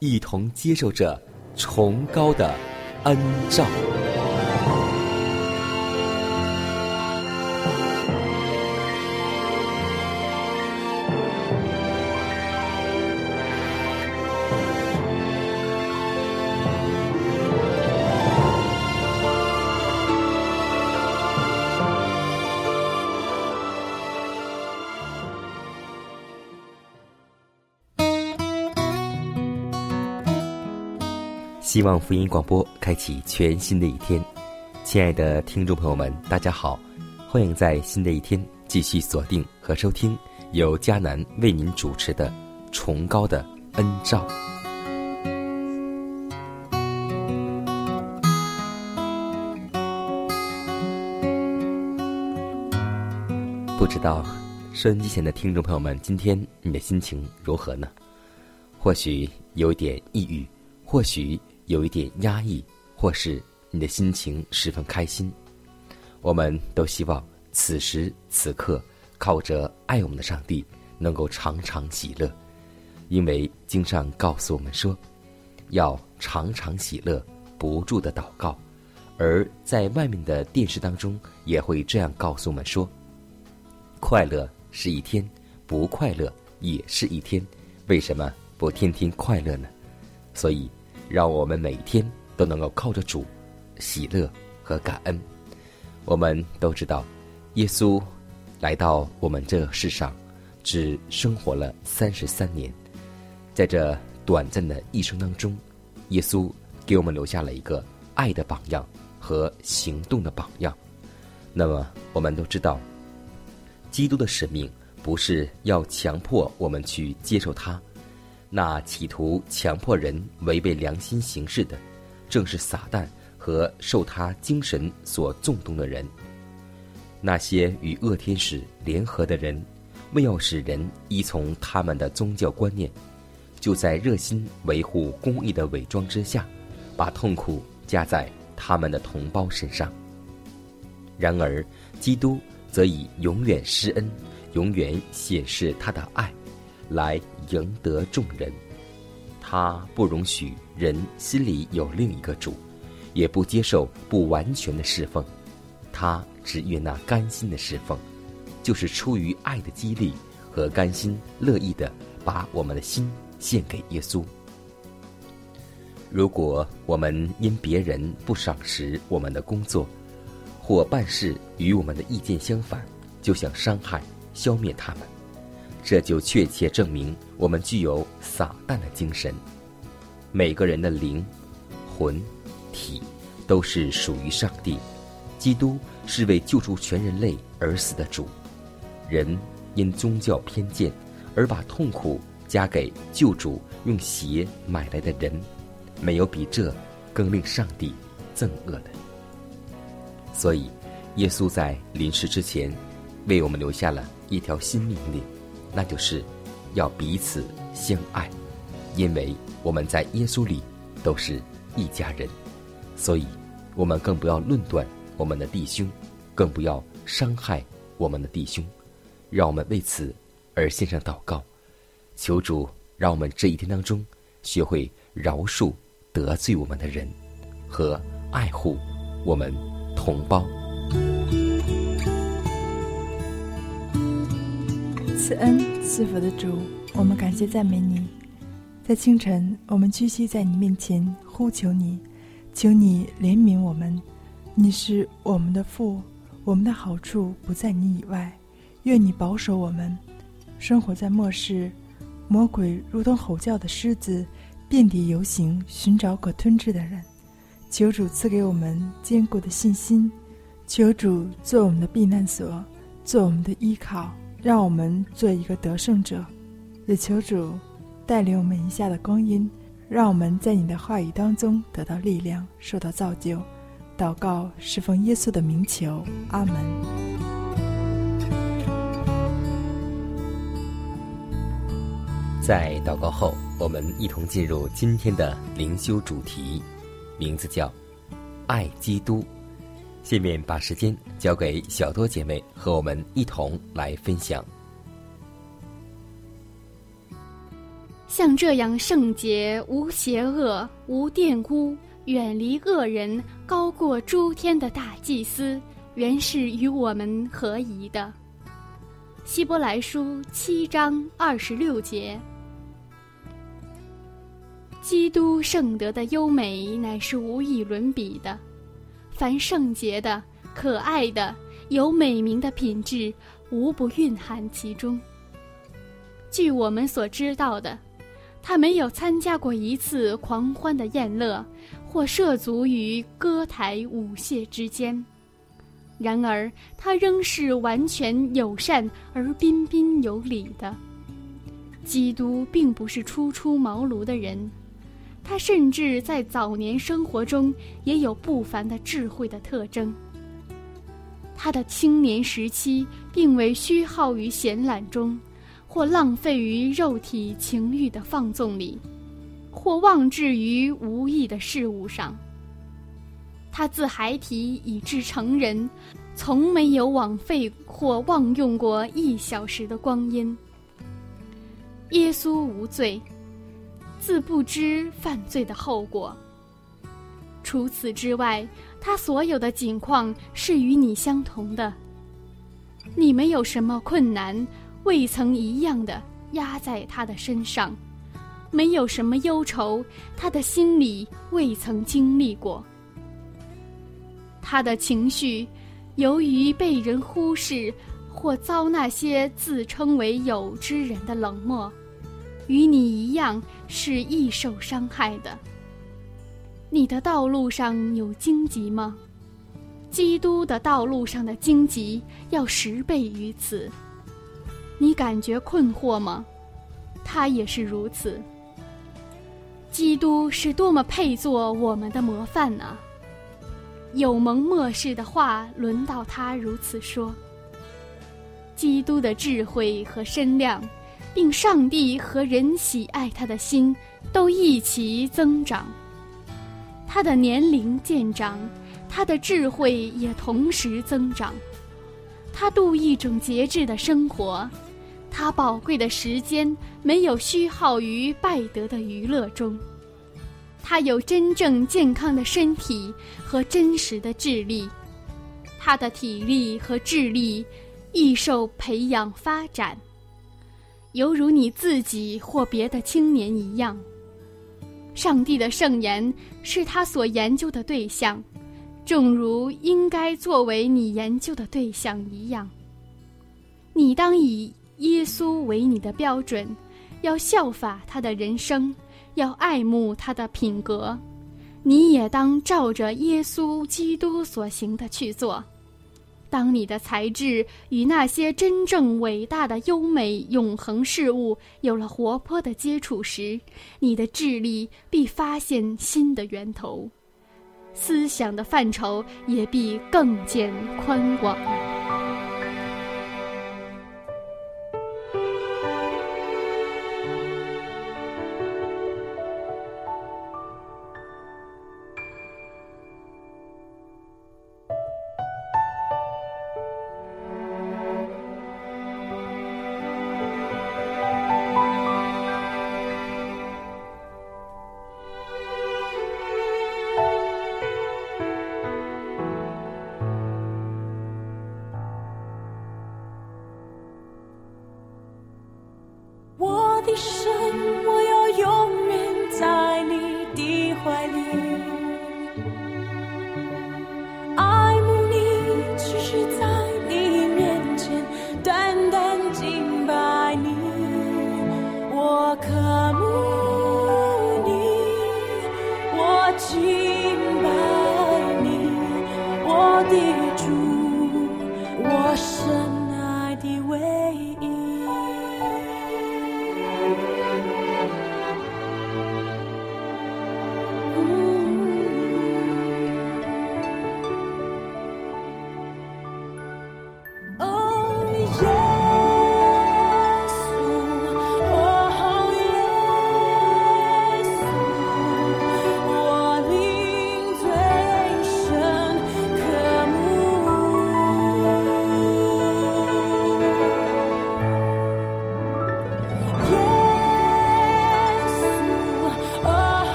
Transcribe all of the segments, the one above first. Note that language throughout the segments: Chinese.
一同接受着崇高的恩照。希望福音广播开启全新的一天，亲爱的听众朋友们，大家好，欢迎在新的一天继续锁定和收听由迦南为您主持的《崇高的恩照》。不知道收音机前的听众朋友们，今天你的心情如何呢？或许有点抑郁，或许有一点压抑，或是你的心情十分开心。我们都希望此时此刻靠着爱我们的上帝，能够常常喜乐，因为经上告诉我们说，要常常喜乐，不住的祷告。而在外面的电视当中，也会这样告诉我们说：快乐是一天，不快乐也是一天。为什么不天天快乐呢？所以，让我们每天都能够靠着主喜乐和感恩。我们都知道，耶稣来到我们这世上，只生活了三十三年，在这短暂的一生当中，耶稣给我们留下了一个爱的榜样和行动的榜样。那么，我们都知道，基督的使命不是要强迫我们去接受他。那企图强迫人违背良心行事的，正是撒旦和受他精神所纵动的人。那些与恶天使联合的人，为要使人依从他们的宗教观念，就在热心维护公义的伪装之下，把痛苦加在他们的同胞身上。然而，基督则以永远施恩、永远显示他的爱。来赢得众人，他不容许人心里有另一个主，也不接受不完全的侍奉，他只愿那甘心的侍奉，就是出于爱的激励和甘心乐意的把我们的心献给耶稣。如果我们因别人不赏识我们的工作，或办事与我们的意见相反，就想伤害、消灭他们。这就确切证明我们具有撒旦的精神。每个人的灵、魂、体都是属于上帝。基督是为救助全人类而死的主。人因宗教偏见而把痛苦加给救主用血买来的人，没有比这更令上帝憎恶的。所以，耶稣在临世之前，为我们留下了一条新命令。那就是要彼此相爱，因为我们在耶稣里都是一家人，所以我们更不要论断我们的弟兄，更不要伤害我们的弟兄。让我们为此而献上祷告，求主让我们这一天当中学会饶恕得罪我们的人，和爱护我们同胞赐恩赐福的主，我们感谢赞美你。在清晨，我们屈膝在你面前呼求你，求你怜悯我们。你是我们的父，我们的好处不在你以外。愿你保守我们，生活在末世，魔鬼如同吼叫的狮子，遍地游行，寻找可吞吃的人。求主赐给我们坚固的信心，求主做我们的避难所，做我们的依靠。让我们做一个得胜者，也求主带领我们一下的光阴，让我们在你的话语当中得到力量，受到造就。祷告是奉耶稣的名求，阿门。在祷告后，我们一同进入今天的灵修主题，名字叫“爱基督”。下面把时间交给小多姐妹，和我们一同来分享。像这样圣洁、无邪恶、无玷污、远离恶人、高过诸天的大祭司，原是与我们合宜的。希伯来书七章二十六节，基督圣德的优美，乃是无以伦比的。凡圣洁的、可爱的、有美名的品质，无不蕴含其中。据我们所知道的，他没有参加过一次狂欢的宴乐，或涉足于歌台舞榭之间。然而，他仍是完全友善而彬彬有礼的。基督并不是初出茅庐的人。他甚至在早年生活中也有不凡的智慧的特征。他的青年时期并未虚耗于闲懒中，或浪费于肉体情欲的放纵里，或忘志于无益的事物上。他自孩提以至成人，从没有枉费或妄用过一小时的光阴。耶稣无罪。自不知犯罪的后果。除此之外，他所有的境况是与你相同的。你没有什么困难，未曾一样的压在他的身上；没有什么忧愁，他的心里未曾经历过。他的情绪，由于被人忽视，或遭那些自称为有之人的冷漠。与你一样是易受伤害的。你的道路上有荆棘吗？基督的道路上的荆棘要十倍于此。你感觉困惑吗？他也是如此。基督是多么配做我们的模范啊！有蒙末世的话轮到他如此说。基督的智慧和身量。并上帝和人喜爱他的心都一齐增长。他的年龄渐长，他的智慧也同时增长。他度一种节制的生活，他宝贵的时间没有虚耗于败德的娱乐中。他有真正健康的身体和真实的智力，他的体力和智力亦受培养发展。犹如你自己或别的青年一样，上帝的圣言是他所研究的对象，正如应该作为你研究的对象一样。你当以耶稣为你的标准，要效法他的人生，要爱慕他的品格。你也当照着耶稣基督所行的去做。当你的才智与那些真正伟大的优美永恒事物有了活泼的接触时，你的智力必发现新的源头，思想的范畴也必更见宽广。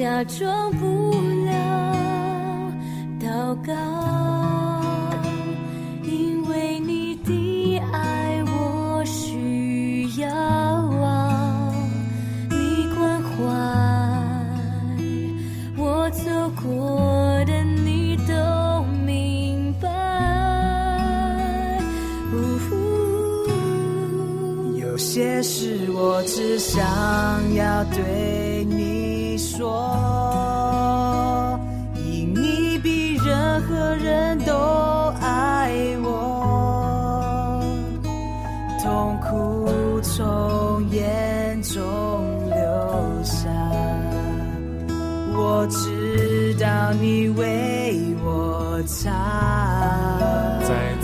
假装不了。祷告，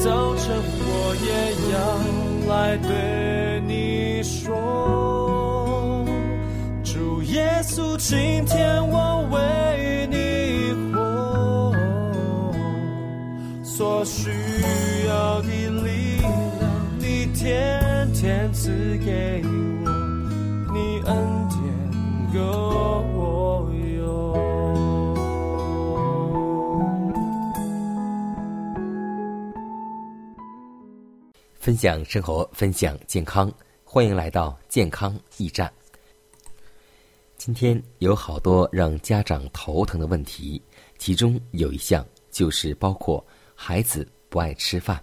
早晨，我也要来对你说，主耶稣，今天我为你活，所需分享生活，分享健康，欢迎来到健康驿站。今天有好多让家长头疼的问题，其中有一项就是包括孩子不爱吃饭。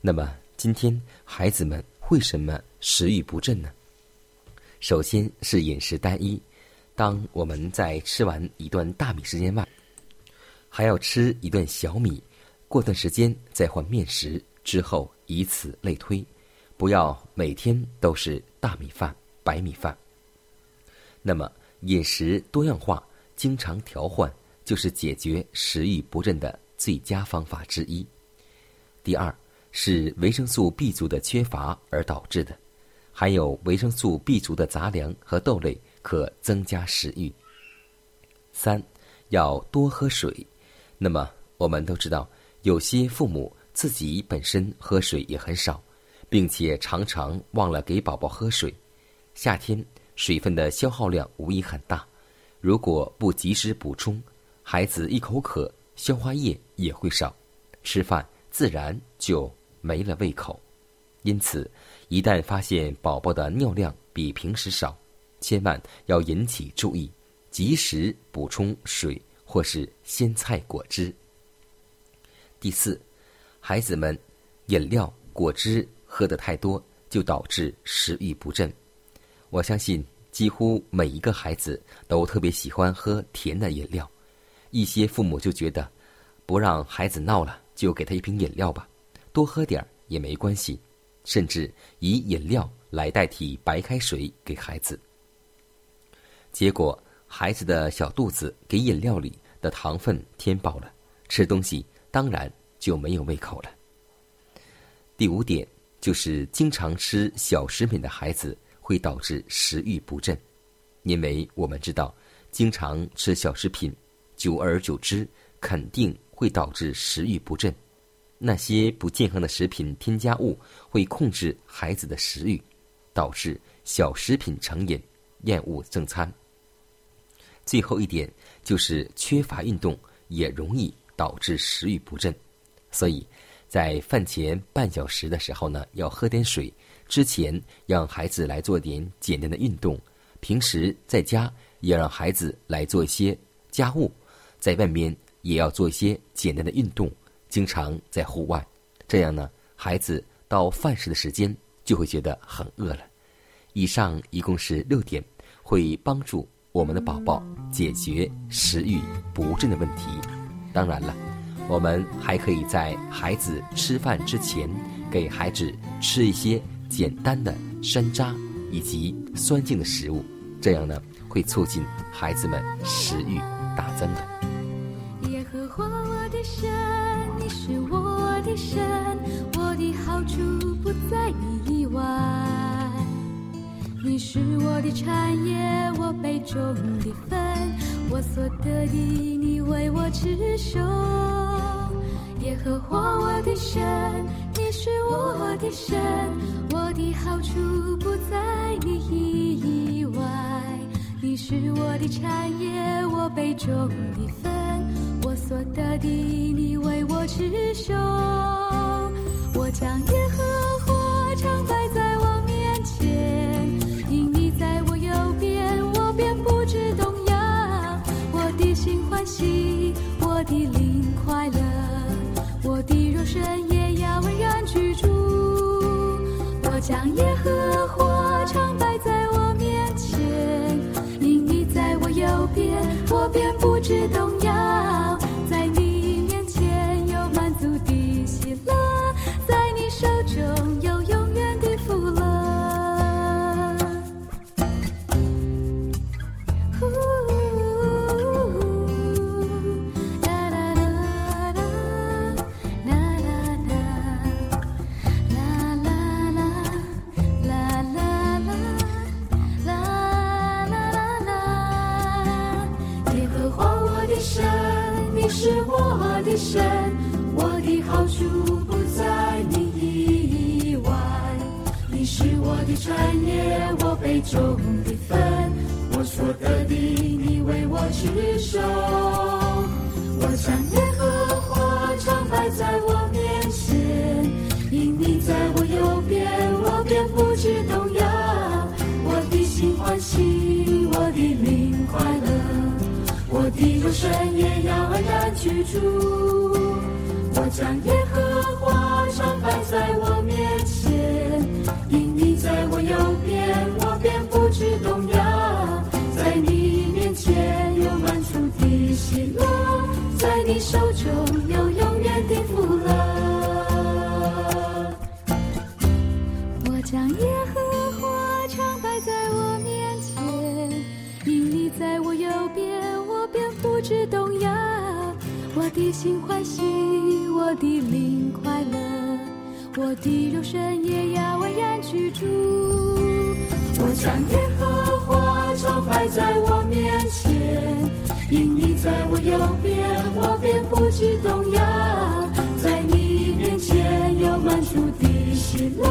那么今天孩子们为什么食欲不振呢？首先是饮食单一，当我们在吃完一段大米时间外，还要吃一顿小米，过段时间再换面食，之后以此类推，不要每天都是大米饭、白米饭。那么饮食多样化，经常调换，就是解决食欲不振的最佳方法之一。第二是维生素 B 族的缺乏而导致的，含有维生素 B 族的杂粮和豆类可增加食欲。三要多喝水。那么我们都知道，有些父母自己本身喝水也很少，并且常常忘了给宝宝喝水。夏天水分的消耗量无疑很大，如果不及时补充，孩子一口渴，消化液也会少，吃饭自然就没了胃口。因此，一旦发现宝宝的尿量比平时少，千万要引起注意，及时补充水或是鲜菜果汁。第四，孩子们饮料、果汁喝得太多，就导致食欲不振。我相信几乎每一个孩子都特别喜欢喝甜的饮料，一些父母就觉得不让孩子闹了，就给他一瓶饮料吧，多喝点儿也没关系，甚至以饮料来代替白开水给孩子。结果，孩子的小肚子给饮料里的糖分填饱了，吃东西当然就没有胃口了。第五点就是经常吃小食品的孩子会导致食欲不振，因为我们知道，经常吃小食品，久而久之肯定会导致食欲不振。那些不健康的食品添加物会控制孩子的食欲，导致小食品成瘾，厌恶正餐。最后一点就是缺乏运动也容易导致食欲不振，所以在饭前半小时的时候呢，要喝点水。之前让孩子来做点简单的运动，平时在家也让孩子来做一些家务，在外面也要做一些简单的运动，经常在户外，这样呢，孩子到饭时的时间就就会觉得很饿了。以上一共是六点，会帮助我们的宝宝解决食欲不振的问题。当然了，我们还可以在孩子吃饭之前，给孩子吃一些简单的山楂以及酸性的食物，这样呢会促进孩子们食欲大增的。耶和华我的神，你是我的神，我的好处不在你以外。你是我的产业，我杯中的分，我所得的，你为我持守。耶和华我的神，你是我的神，我的好处不在你以外。你是我的产业，我杯中的分，我所得的，你为我持守。我将耶和华常摆在我面前，因你在我右边，我便不知动摇。我的心欢喜，我的灵，我的肉身也要安然居住。我将我将耶和华常摆在我面前，因你在我右边，我便不知动摇。我的心欢喜，我的灵快乐，我的肉身也要安然居住。我将耶和华常摆在我面前，因你在我右边，我便不知动摇。在你面前有满足的喜，你手中有永远的福乐。我将耶和华常摆在我面前，因你在我右边，我便不知动摇。我的心欢喜，我的灵快乐，我的肉身也要安然居住。我将耶和华常摆在我便不知动摇。在你面前有满足的喜乐，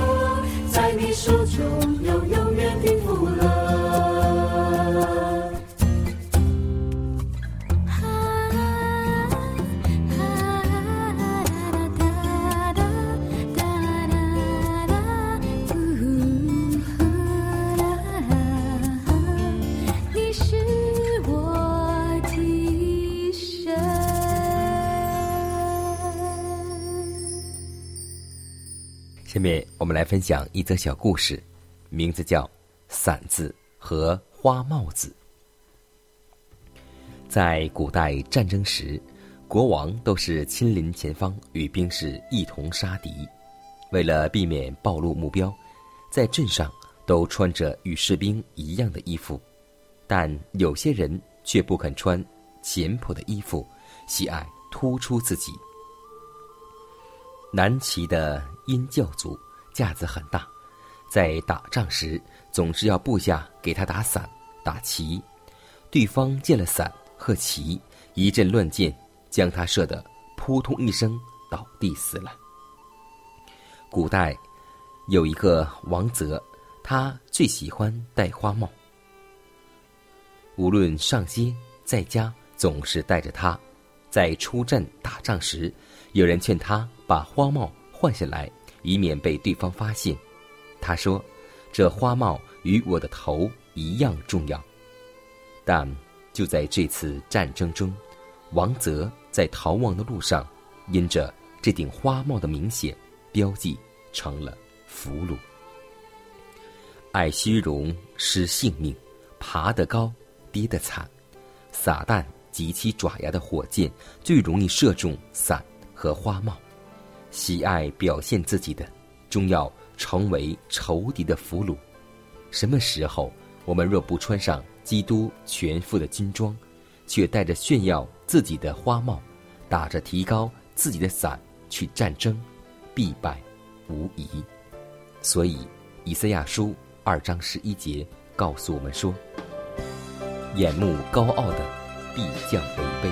在你手中有永远的福乐。下面我们来分享一则小故事，名字叫《伞子和花帽子》。在古代战争时，国王都是亲临前方与兵士一同杀敌。为了避免暴露目标，在阵上都穿着与士兵一样的衣服，但有些人却不肯穿简朴的衣服，喜爱突出自己。南齐的殷教祖架子很大，在打仗时总是要部下给他打伞、打旗。对方见了伞和旗，一阵乱箭，将他射得扑通一声倒地死了。古代有一个王泽，他最喜欢戴花帽，无论上街在家，总是戴着它。在出阵打仗时，有人劝他把花帽换下来，以免被对方发现。他说：“这花帽与我的头一样重要。”但就在这次战争中，王泽在逃亡的路上，因着这顶花帽的明显标记，成了俘虏。爱虚荣，失性命，爬得高，跌得惨。撒旦及其爪牙的火箭最容易射中伞和花帽。喜爱表现自己的，终要成为仇敌的俘虏。什么时候，我们若不穿上基督全副的军装，却带着炫耀自己的花帽，打着提高自己的伞去战争，必败无疑。所以，以赛亚书二章十一节告诉我们说：“眼目高傲的，必降为卑。”